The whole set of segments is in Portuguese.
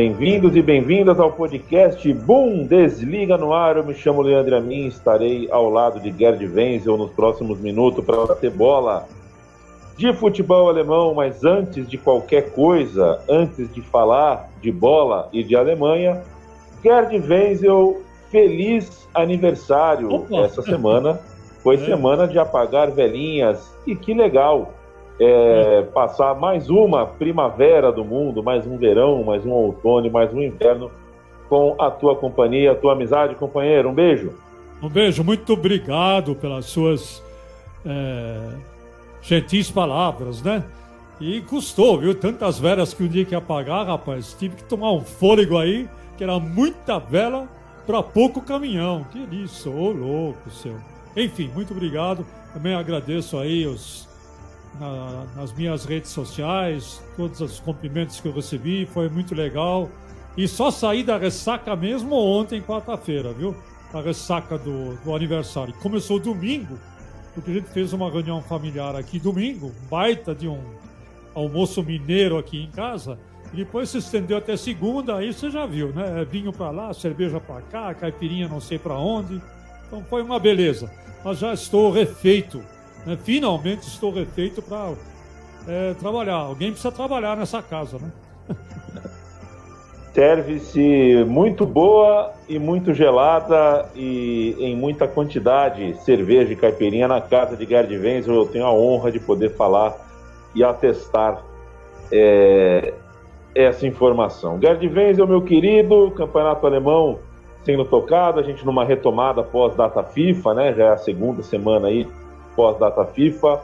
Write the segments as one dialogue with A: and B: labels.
A: Bem-vindos e bem-vindas ao podcast Boom Desliga no ar. Eu me chamo Leandro Amin, estarei ao lado de Gerd Wenzel nos próximos minutos para ter bola de futebol alemão. Mas antes de qualquer coisa, antes de falar de bola e de Alemanha, Gerd Wenzel, feliz aniversário Opa. essa semana. Foi é. semana de apagar velhinhas e que legal é, passar mais uma primavera do mundo, mais um verão, mais um outono, mais um inverno com a tua companhia, a tua amizade, companheiro. Um beijo.
B: Um beijo, muito obrigado pelas suas é, gentis palavras, né? E custou, viu? Tantas velas que um dia que apagar, rapaz. Tive que tomar um fôlego aí, que era muita vela para pouco caminhão. Que isso, ô louco seu. Enfim, muito obrigado. Também agradeço aí os na, nas minhas redes sociais, todos os cumprimentos que eu recebi, foi muito legal. E só saí da ressaca mesmo ontem, quarta-feira, viu? A ressaca do, do aniversário. Começou domingo, porque a gente fez uma reunião familiar aqui domingo, baita de um almoço mineiro aqui em casa. E depois se estendeu até segunda, aí você já viu, né? É vinho para lá, cerveja para cá, caipirinha não sei para onde. Então foi uma beleza. Mas já estou refeito né? Finalmente estou refeito para é, trabalhar. Alguém precisa trabalhar nessa casa, né?
A: Serve-se muito boa e muito gelada e em muita quantidade cerveja e caipirinha na casa de Gerd Wenzel. Eu tenho a honra de poder falar e atestar é, essa informação. Gerd Wenzel, meu querido, campeonato alemão sendo tocado, a gente numa retomada pós-data FIFA, né? Já é a segunda semana aí pós-data FIFA.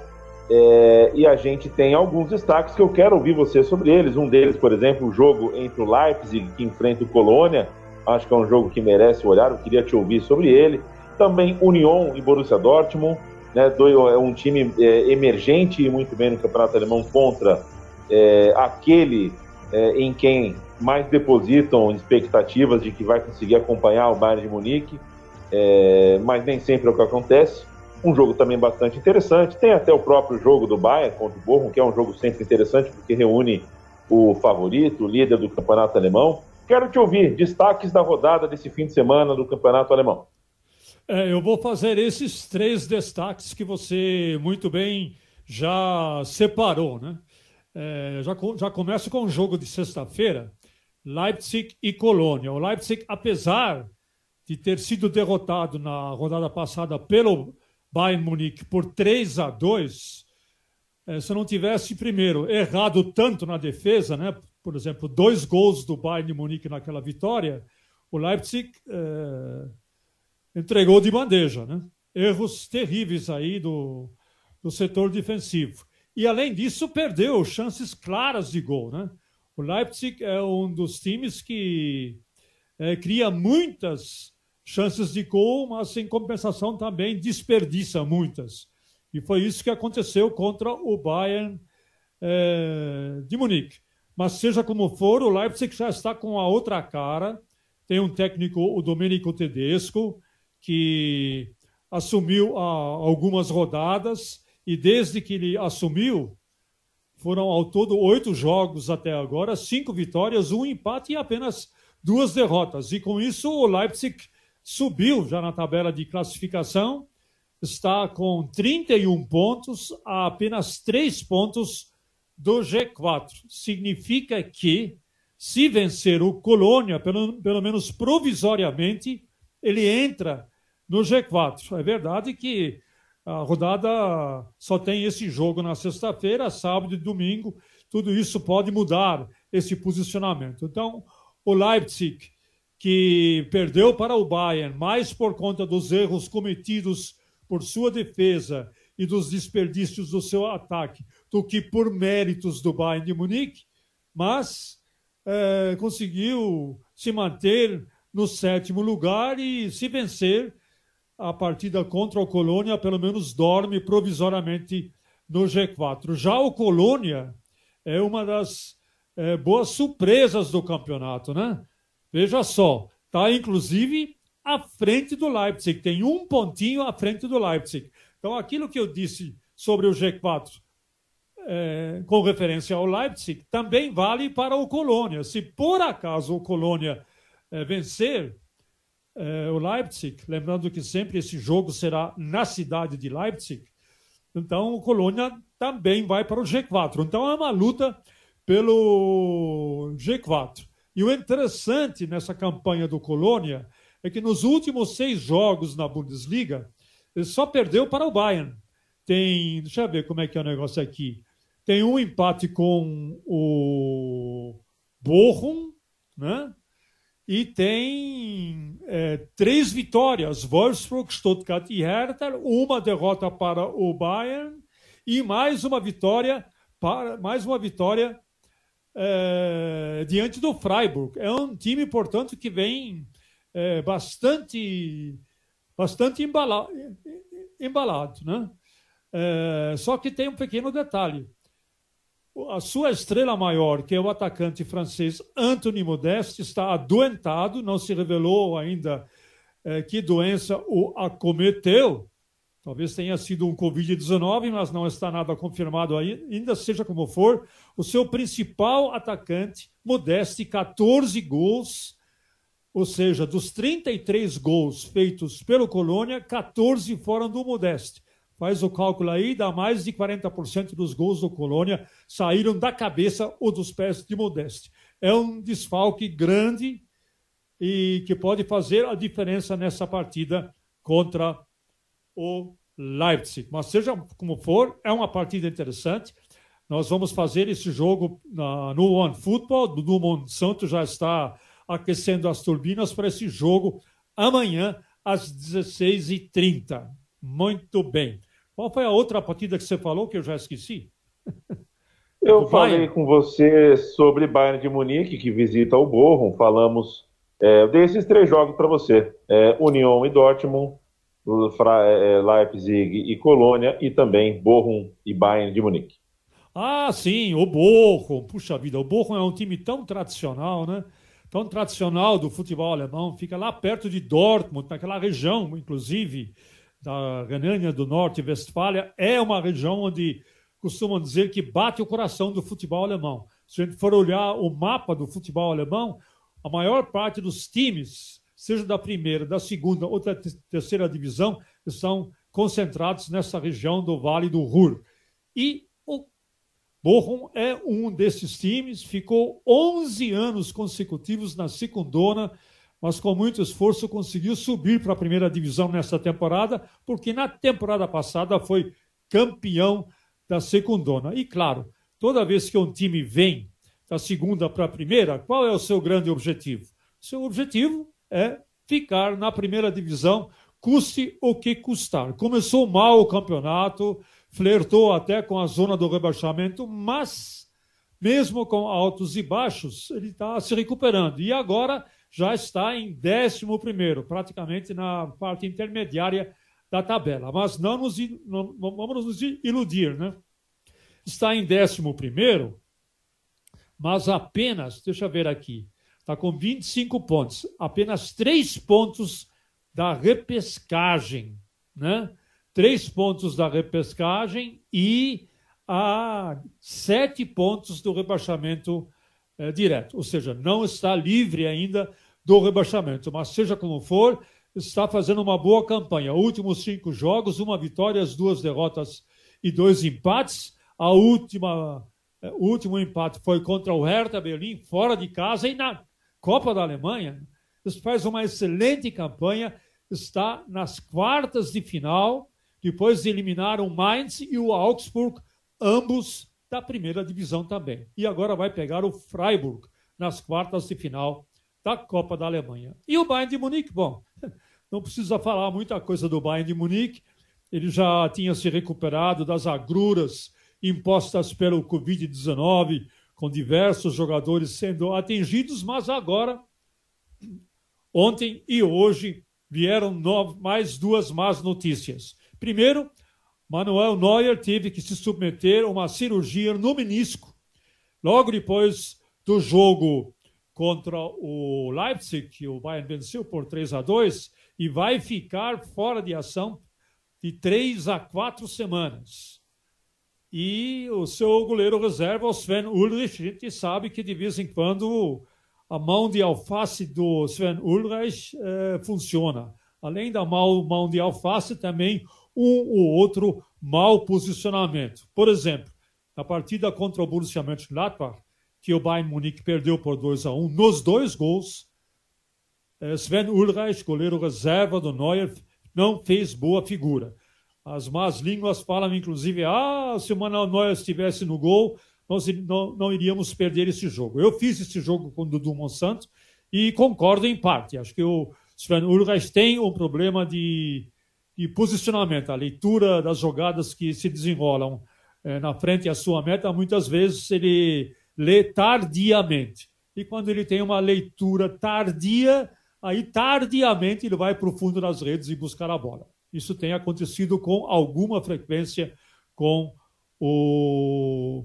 A: É, e a gente tem alguns destaques que eu quero ouvir você sobre eles. Um deles, por exemplo, o jogo entre o Leipzig que enfrenta o Colônia. Acho que é um jogo que merece olhar. Eu queria te ouvir sobre ele. Também Union e Borussia Dortmund, né, é um time é, emergente e muito bem no campeonato alemão contra é, aquele é, em quem mais depositam expectativas de que vai conseguir acompanhar o Bayern de Munique, é, mas nem sempre é o que acontece. Um jogo também bastante interessante. Tem até o próprio jogo do Bayern contra o Bochum, que é um jogo sempre interessante porque reúne o favorito, o líder do campeonato alemão. Quero te ouvir destaques da rodada desse fim de semana do campeonato alemão.
B: É, eu vou fazer esses três destaques que você muito bem já separou, né? É, já, já começo com o jogo de sexta-feira, Leipzig e Colônia. O Leipzig, apesar de ter sido derrotado na rodada passada pelo Bayern Munique por 3 a 2, é, se não tivesse, primeiro, errado tanto na defesa, né? por exemplo, dois gols do Bayern Munique naquela vitória, o Leipzig é, entregou de bandeja. Né? Erros terríveis aí do, do setor defensivo. E, além disso, perdeu chances claras de gol. Né? O Leipzig é um dos times que é, cria muitas chances de gol, mas em compensação também desperdiça muitas. E foi isso que aconteceu contra o Bayern é, de Munique. Mas seja como for, o Leipzig já está com a outra cara. Tem um técnico, o Domenico Tedesco, que assumiu algumas rodadas e desde que ele assumiu, foram ao todo oito jogos até agora, cinco vitórias, um empate e apenas duas derrotas. E com isso o Leipzig subiu já na tabela de classificação, está com 31 pontos, a apenas 3 pontos do G4. Significa que, se vencer o Colônia, pelo, pelo menos provisoriamente, ele entra no G4. É verdade que a rodada só tem esse jogo na sexta-feira, sábado e domingo. Tudo isso pode mudar esse posicionamento. Então, o Leipzig que perdeu para o Bayern mais por conta dos erros cometidos por sua defesa e dos desperdícios do seu ataque do que por méritos do Bayern de Munique, mas é, conseguiu se manter no sétimo lugar e, se vencer a partida contra o Colônia, pelo menos dorme provisoriamente no G4. Já o Colônia é uma das é, boas surpresas do campeonato, né? Veja só, está inclusive à frente do Leipzig, tem um pontinho à frente do Leipzig. Então, aquilo que eu disse sobre o G4 é, com referência ao Leipzig também vale para o Colônia. Se por acaso o Colônia é, vencer é, o Leipzig, lembrando que sempre esse jogo será na cidade de Leipzig, então o Colônia também vai para o G4. Então é uma luta pelo G4. E o interessante nessa campanha do Colônia é que nos últimos seis jogos na Bundesliga, ele só perdeu para o Bayern. Tem, deixa eu ver como é que é o negócio aqui. Tem um empate com o Bochum, né? e tem é, três vitórias: Wolfsburg, Stuttgart e Hertha, uma derrota para o Bayern e mais uma vitória para mais uma vitória é, diante do Freiburg. É um time, portanto, que vem é, bastante bastante embalado, embalado né? É, só que tem um pequeno detalhe a sua estrela maior, que é o atacante francês Anthony Modeste, está adoentado, não se revelou ainda é, que doença o acometeu. Talvez tenha sido um Covid-19, mas não está nada confirmado ainda, seja como for. O seu principal atacante, Modeste, 14 gols, ou seja, dos 33 gols feitos pelo Colônia, 14 foram do Modeste. Faz o cálculo aí, dá mais de 40% dos gols do Colônia saíram da cabeça ou dos pés de Modeste. É um desfalque grande e que pode fazer a diferença nessa partida contra o Leipzig. Mas seja como for, é uma partida interessante. Nós vamos fazer esse jogo na, no One Football. Do Monsanto já está aquecendo as turbinas para esse jogo amanhã às 16h30. Muito bem. Qual foi a outra partida que você falou que eu já esqueci?
A: Eu falei Bayern? com você sobre Bayern de Munique, que visita o Bochum. Falamos é, desses três jogos para você: é, União e Dortmund, Leipzig e Colônia, e também Bochum e Bayern de Munique.
B: Ah, sim, o Bochum. Puxa vida, o Bochum é um time tão tradicional, né? Tão tradicional do futebol alemão. Fica lá perto de Dortmund, naquela região, inclusive da Renânia do Norte, Westfália, é uma região onde costumam dizer que bate o coração do futebol alemão. Se a gente for olhar o mapa do futebol alemão, a maior parte dos times, seja da primeira, da segunda ou da terceira divisão, estão concentrados nessa região do Vale do Ruhr. E o Bochum é um desses times, ficou 11 anos consecutivos na secundona mas com muito esforço conseguiu subir para a primeira divisão nessa temporada, porque na temporada passada foi campeão da secundona. E claro, toda vez que um time vem da segunda para a primeira, qual é o seu grande objetivo? Seu objetivo é ficar na primeira divisão, custe o que custar. Começou mal o campeonato, flertou até com a zona do rebaixamento, mas mesmo com altos e baixos, ele está se recuperando. E agora já está em 11, praticamente na parte intermediária da tabela. Mas não, nos, não vamos nos iludir, né? Está em 11, mas apenas, deixa eu ver aqui, está com 25 pontos, apenas 3 pontos da repescagem, né? 3 pontos da repescagem e a 7 pontos do rebaixamento é, direto. Ou seja, não está livre ainda do rebaixamento. Mas seja como for, está fazendo uma boa campanha. Últimos cinco jogos, uma vitória, duas derrotas e dois empates. A última, eh, o último empate foi contra o Hertha Berlim, fora de casa, e na Copa da Alemanha. Faz uma excelente campanha, está nas quartas de final, depois de eliminar o Mainz e o Augsburg, ambos da primeira divisão também. E agora vai pegar o Freiburg nas quartas de final da Copa da Alemanha. E o Bayern de Munique, bom, não precisa falar muita coisa do Bayern de Munique, ele já tinha se recuperado das agruras impostas pelo Covid-19, com diversos jogadores sendo atingidos, mas agora Ontem e hoje vieram mais duas más notícias. Primeiro, Manuel Neuer teve que se submeter a uma cirurgia no menisco. Logo depois do jogo contra o Leipzig, que o Bayern venceu por 3 a 2, e vai ficar fora de ação de três a quatro semanas. E o seu goleiro reserva, o Sven Ulrich, a gente sabe que de vez em quando a mão de alface do Sven Ulrich eh, funciona. Além da mão de alface, também um ou outro mau posicionamento. Por exemplo, na partida contra o Borussia Mönchengladbach, que o Bayern Munique perdeu por 2 a 1 nos dois gols, eh, Sven Ulreich, goleiro reserva do Neuer, não fez boa figura. As más línguas falam, inclusive, ah, se o Neuer estivesse no gol, nós não, não iríamos perder esse jogo. Eu fiz esse jogo com o Dudu Monsanto e concordo em parte. Acho que o Sven Ulreich tem um problema de, de posicionamento, a leitura das jogadas que se desenrolam é, na frente à sua meta, muitas vezes ele lê tardiamente. E quando ele tem uma leitura tardia, aí tardiamente ele vai para o fundo das redes e buscar a bola. Isso tem acontecido com alguma frequência com o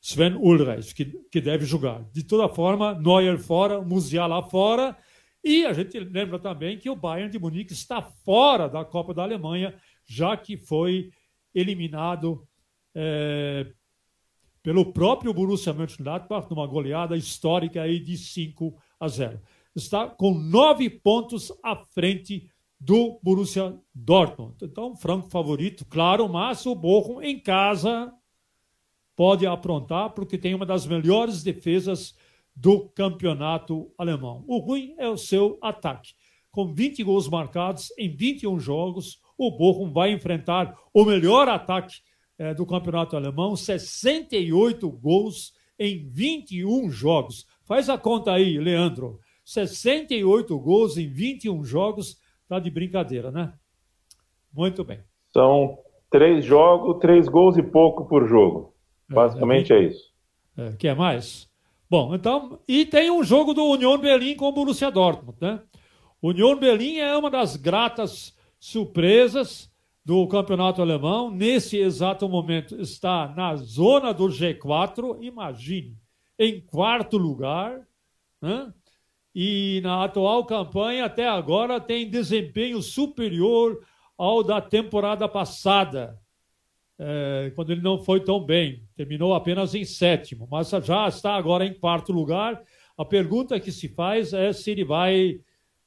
B: Sven Ulreich, que, que deve jogar. De toda forma, Neuer fora, Musiala fora, e a gente lembra também que o Bayern de Munique está fora da Copa da Alemanha, já que foi eliminado é, pelo próprio Borussia Mönchengladbach numa goleada histórica aí de 5 a 0. Está com nove pontos à frente do Borussia Dortmund. Então, franco favorito, claro, mas o Bochum em casa pode aprontar porque tem uma das melhores defesas do campeonato alemão. O ruim é o seu ataque. Com 20 gols marcados em 21 jogos, o Bochum vai enfrentar o melhor ataque é, do campeonato alemão, 68 gols em 21 jogos. Faz a conta aí, Leandro. 68 gols em 21 jogos, tá de brincadeira, né? Muito bem.
A: São três jogos, três gols e pouco por jogo. É, Basicamente é, é, é isso.
B: É, quer mais? Bom, então, e tem um jogo do Union Berlim com o Borussia Dortmund, né? Union Berlim é uma das gratas surpresas do campeonato alemão. Nesse exato momento está na zona do G4, imagine, em quarto lugar, né? E na atual campanha, até agora, tem desempenho superior ao da temporada passada é, quando ele não foi tão bem. Terminou apenas em sétimo, mas já está agora em quarto lugar. A pergunta que se faz é se ele vai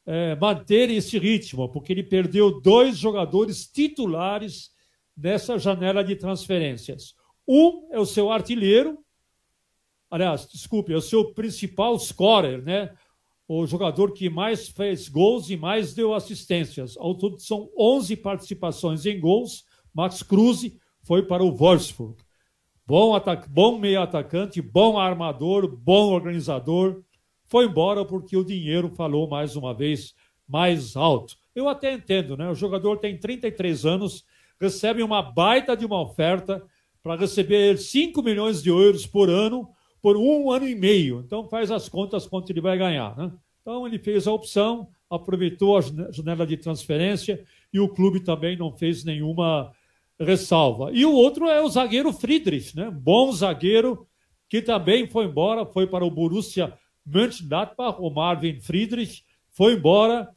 B: é, manter esse ritmo, porque ele perdeu dois jogadores titulares nessa janela de transferências. Um é o seu artilheiro, aliás, desculpe, é o seu principal scorer, né? O jogador que mais fez gols e mais deu assistências. Ao todo são 11 participações em gols. Max Kruse, foi para o Wolfsburg. Bom, atac bom meio atacante, bom armador, bom organizador. Foi embora porque o dinheiro falou mais uma vez mais alto. Eu até entendo, né? O jogador tem 33 anos, recebe uma baita de uma oferta para receber 5 milhões de euros por ano por um ano e meio. Então faz as contas quanto ele vai ganhar, né? Então ele fez a opção, aproveitou a janela de transferência e o clube também não fez nenhuma ressalva. E o outro é o zagueiro Friedrich, né? Bom zagueiro, que também foi embora, foi para o Borussia Mönchengladbach, o Marvin Friedrich, foi embora.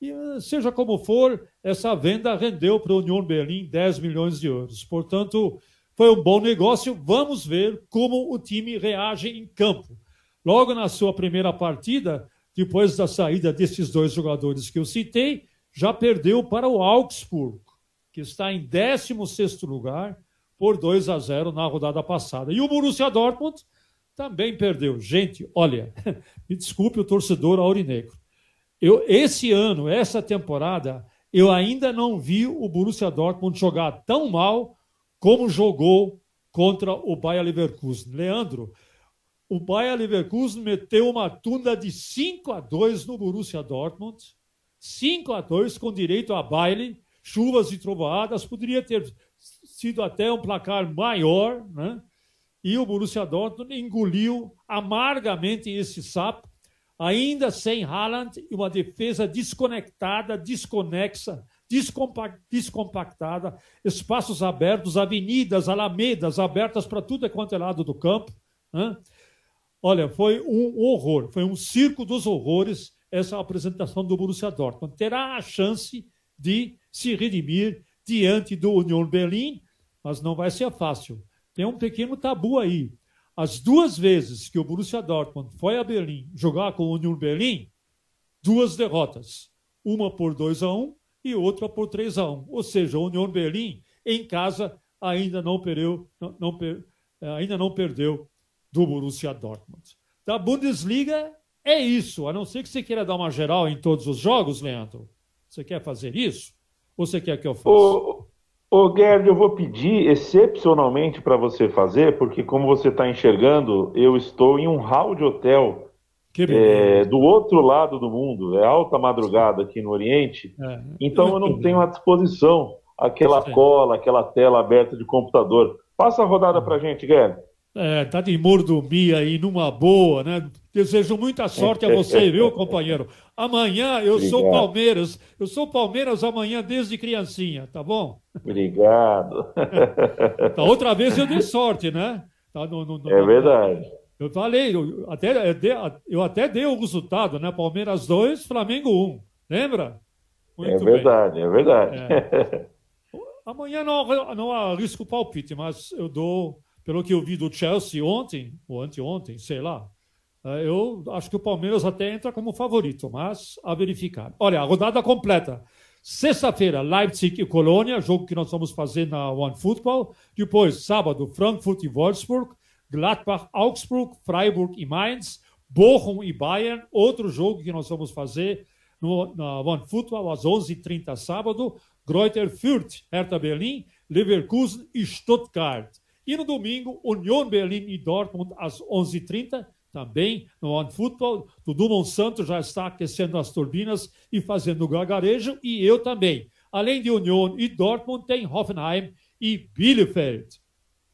B: E seja como for, essa venda rendeu para o Union Berlim 10 milhões de euros. Portanto, foi um bom negócio. Vamos ver como o time reage em campo. Logo na sua primeira partida, depois da saída desses dois jogadores que eu citei, já perdeu para o Augsburg que está em 16º lugar, por 2 a 0 na rodada passada. E o Borussia Dortmund também perdeu. Gente, olha, me desculpe o torcedor aurinegro. Eu, esse ano, essa temporada, eu ainda não vi o Borussia Dortmund jogar tão mal como jogou contra o Bayer Leverkusen. Leandro, o Bayer Leverkusen meteu uma tunda de 5 a 2 no Borussia Dortmund, 5 a 2 com direito a baile, chuvas e trovoadas, poderia ter sido até um placar maior, né? E o Borussia Dortmund engoliu amargamente esse sapo. ainda sem Haaland e uma defesa desconectada, desconexa, descompactada, espaços abertos, avenidas, alamedas abertas para tudo quanto é lado do campo. Né? Olha, foi um horror, foi um circo dos horrores essa apresentação do Borussia Dortmund. Terá a chance de se redimir diante do Union Berlim, mas não vai ser fácil. Tem um pequeno tabu aí. As duas vezes que o Borussia Dortmund foi a Berlim jogar com o Union Berlim, duas derrotas. Uma por 2 a 1 um, e outra por 3 a 1. Ou seja, o Union Berlim em casa ainda não perdeu, não, não, ainda não perdeu do Borussia Dortmund. Da Bundesliga é isso, a não ser que você queira dar uma geral em todos os jogos, Leandro. Você quer fazer isso? Ou você quer que eu faça?
A: Ô, ô Gerd, eu vou pedir excepcionalmente para você fazer, porque como você está enxergando, eu estou em um hall de hotel é, do outro lado do mundo, é alta madrugada aqui no Oriente, é, então eu não tenho à disposição aquela cola, aquela tela aberta de computador. Passa a rodada para gente, Guilherme.
B: É, tá de mordomia aí numa boa, né? Desejo muita sorte a você, viu, companheiro? Amanhã eu Obrigado. sou Palmeiras. Eu sou Palmeiras amanhã desde criancinha, tá bom?
A: Obrigado.
B: Tá, outra vez eu dei sorte, né?
A: Tá no, no, no, é verdade.
B: Eu falei, eu até, eu até dei o resultado, né? Palmeiras 2, Flamengo 1. Lembra?
A: Muito é verdade, bem. é verdade. É.
B: Amanhã não, não arrisco palpite, mas eu dou, pelo que eu vi do Chelsea ontem, ou anteontem, sei lá, é, eu acho que o Palmeiras até entra como favorito, mas a verificar. Olha, a rodada completa. Sexta-feira, Leipzig e Colônia, jogo que nós vamos fazer na One Football. Depois, sábado, Frankfurt e Wolfsburg. Gladbach, Augsburg, Freiburg e Mainz, Bochum e Bayern, outro jogo que nós vamos fazer no, One Football às 11h30 sábado, Greuther Fürth, Hertha Berlim, Leverkusen e Stuttgart. E no domingo, Union Berlim e Dortmund às 11h30, também no One Football. Dudu Monsanto já está aquecendo as turbinas e fazendo gargarejo, e eu também. Além de Union e Dortmund, tem Hoffenheim e Bielefeld.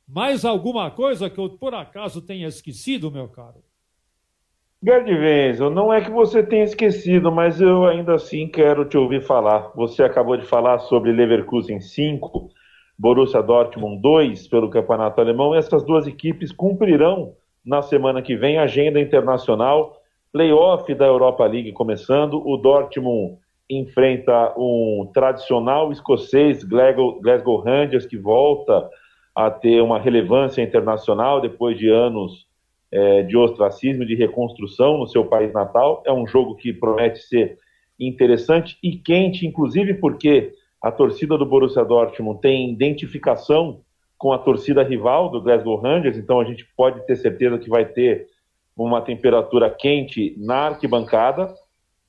B: Mais alguma coisa que eu por acaso tenha esquecido, meu caro?
A: Wenzel, não é que você tenha esquecido, mas eu ainda assim quero te ouvir falar. Você acabou de falar sobre Leverkusen 5, Borussia Dortmund 2 pelo Campeonato Alemão. Essas duas equipes cumprirão na semana que vem agenda internacional, playoff da Europa League começando. O Dortmund enfrenta um tradicional escocês, Glasgow, Glasgow Rangers, que volta a ter uma relevância internacional depois de anos é, de ostracismo, de reconstrução no seu país natal. É um jogo que promete ser interessante e quente, inclusive porque a torcida do Borussia Dortmund tem identificação com a torcida rival do Glasgow Rangers, então a gente pode ter certeza que vai ter uma temperatura quente na arquibancada,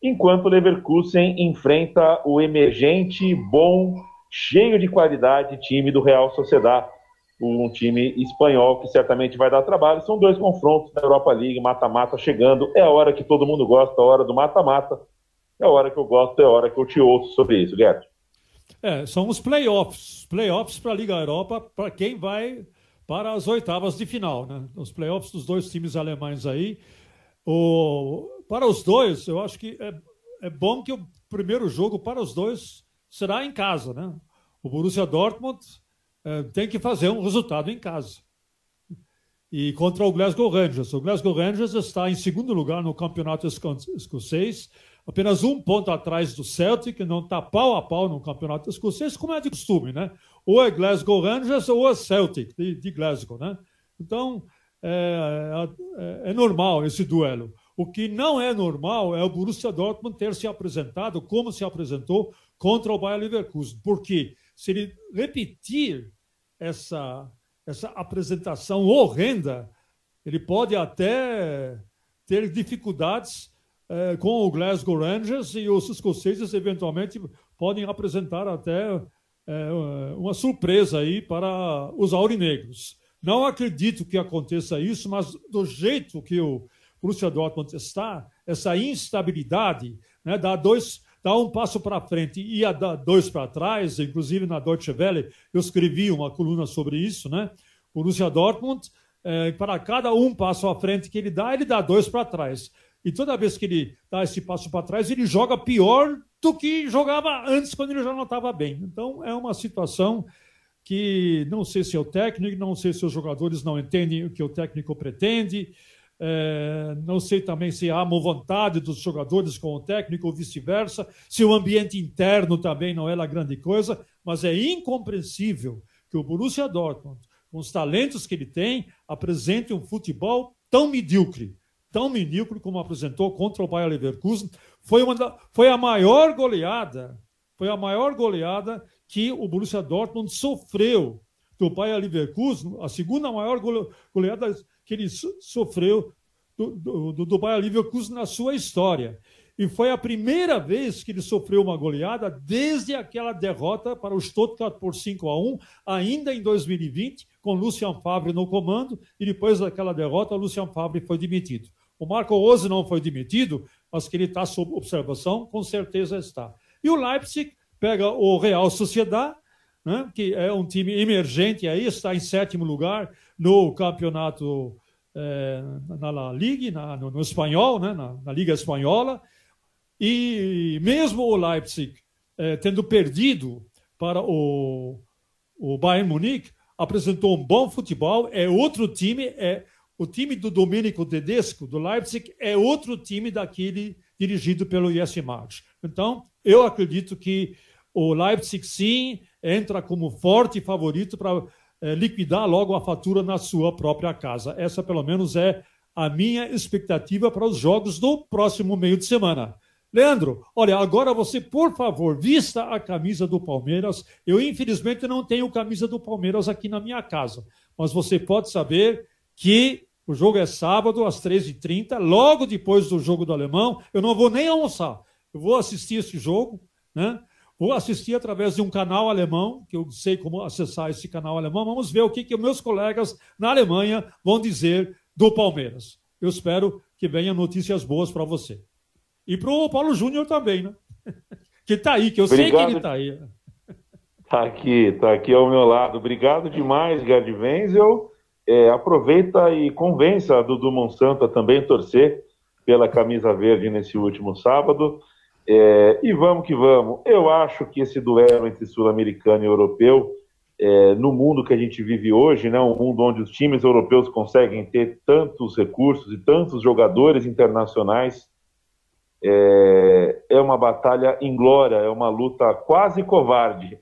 A: enquanto o Leverkusen enfrenta o emergente, bom, cheio de qualidade time do Real Sociedad um time espanhol que certamente vai dar trabalho. São dois confrontos da Europa League, mata-mata chegando. É a hora que todo mundo gosta, a hora do mata-mata. É a hora que eu gosto, é a hora que eu te ouço sobre isso, Guedes.
B: É, são os playoffs. Playoffs para a Liga Europa, para quem vai para as oitavas de final. Né? Os playoffs dos dois times alemães aí. O, para os dois, eu acho que é, é bom que o primeiro jogo para os dois será em casa. Né? O Borussia Dortmund é, tem que fazer um resultado em casa. E contra o Glasgow Rangers. O Glasgow Rangers está em segundo lugar no campeonato escocês, apenas um ponto atrás do Celtic, não está pau a pau no campeonato escocês, como é de costume, né? Ou é Glasgow Rangers ou é Celtic, de, de Glasgow, né? Então, é, é, é, normal esse duelo. O que não é normal é o Borussia Dortmund ter se apresentado como se apresentou contra o Bayer Leverkusen. Por quê? Se ele repetir essa, essa apresentação horrenda, ele pode até ter dificuldades eh, com o Glasgow Rangers e os escoceses eventualmente podem apresentar até eh, uma surpresa aí para os aurinegros. Não acredito que aconteça isso, mas do jeito que o Borussia Dortmund está, essa instabilidade, né, dá dois dá um passo para frente e ia dar dois para trás, inclusive na Deutsche Welle eu escrevi uma coluna sobre isso, né? O Borussia Dortmund, é, para cada um passo à frente que ele dá, ele dá dois para trás. e toda vez que ele dá esse passo para trás, ele joga pior do que jogava antes, quando ele já não estava bem. Então, é uma situação que não sei se é o técnico, não sei se os jogadores não entendem o que o técnico pretende, é, não sei também se há uma vontade dos jogadores com o técnico ou vice-versa, se o ambiente interno também não é a grande coisa, mas é incompreensível que o Borussia Dortmund, com os talentos que ele tem, apresente um futebol tão medíocre, tão medíocre como apresentou contra o Bayer Leverkusen. Foi, uma da, foi a maior goleada, foi a maior goleada que o Borussia Dortmund sofreu do Bayer Leverkusen, a segunda maior goleada que ele sofreu do, do, do Bayer Leverkusen na sua história. E foi a primeira vez que ele sofreu uma goleada desde aquela derrota para o Stuttgart por 5 a 1, ainda em 2020, com Lucian Favre no comando, e depois daquela derrota, Lucian Favre foi demitido. O Marco Rose não foi demitido, mas que ele está sob observação, com certeza está. E o Leipzig pega o Real Sociedad, né, que é um time emergente aí, está em sétimo lugar no campeonato é, na La Liga, na, no, no, espanhol, né, na, na, Liga Espanhola, e mesmo o Leipzig é, tendo perdido para o, o Bayern Munique, apresentou um bom futebol, é outro time, é o time do Domenico Tedesco, do Leipzig, é outro time daquele dirigido pelo Jesse March. Então, eu acredito que o Leipzig, sim, entra como forte favorito para é, liquidar logo a fatura na sua própria casa. Essa, pelo menos, é a minha expectativa para os jogos do próximo meio de semana. Leandro, olha, agora você, por favor, vista a camisa do Palmeiras. Eu, infelizmente, não tenho camisa do Palmeiras aqui na minha casa, mas você pode saber que o jogo é sábado, às 13h30, logo depois do jogo do Alemão. Eu não vou nem almoçar, eu vou assistir esse jogo, né? Vou assistir através de um canal alemão, que eu sei como acessar esse canal alemão. Vamos ver o que, que meus colegas na Alemanha vão dizer do Palmeiras. Eu espero que venham notícias boas para você. E para o Paulo Júnior também, né? Que está aí, que eu Obrigado. sei que ele está aí.
A: Está aqui, está aqui ao meu lado. Obrigado demais, Gerd Wenzel. É, aproveita e convença a Dudu Monsanto a também torcer pela camisa verde nesse último sábado. É, e vamos que vamos. Eu acho que esse duelo entre sul-americano e europeu, é, no mundo que a gente vive hoje, né, um mundo onde os times europeus conseguem ter tantos recursos e tantos jogadores internacionais, é, é uma batalha inglória, é uma luta quase covarde,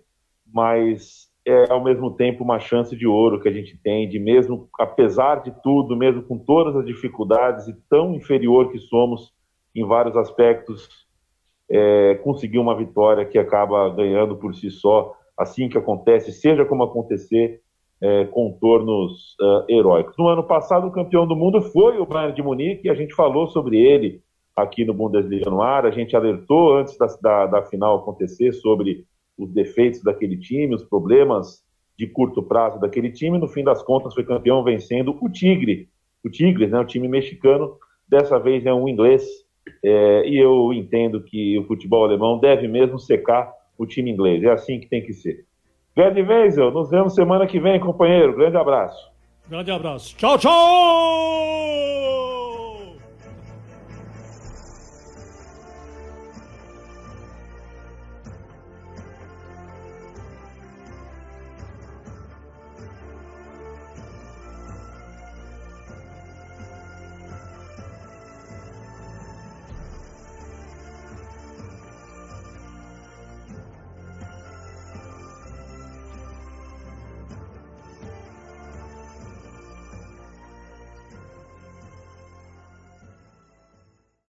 A: mas é ao mesmo tempo uma chance de ouro que a gente tem, de mesmo, apesar de tudo, mesmo com todas as dificuldades e tão inferior que somos em vários aspectos é, conseguir uma vitória que acaba ganhando por si só, assim que acontece, seja como acontecer, é, contornos uh, heróicos. No ano passado, o campeão do mundo foi o Bayern de Munique, e a gente falou sobre ele aqui no Bundesliga no ar, a gente alertou antes da, da, da final acontecer sobre os defeitos daquele time, os problemas de curto prazo daquele time, no fim das contas foi campeão vencendo o Tigre, o Tigres, né, o time mexicano, dessa vez é um inglês, é, e eu entendo que o futebol alemão deve mesmo secar o time inglês. É assim que tem que ser. Gerd Wenzel, nos vemos semana que vem, companheiro. Grande abraço.
B: Grande abraço. Tchau, tchau!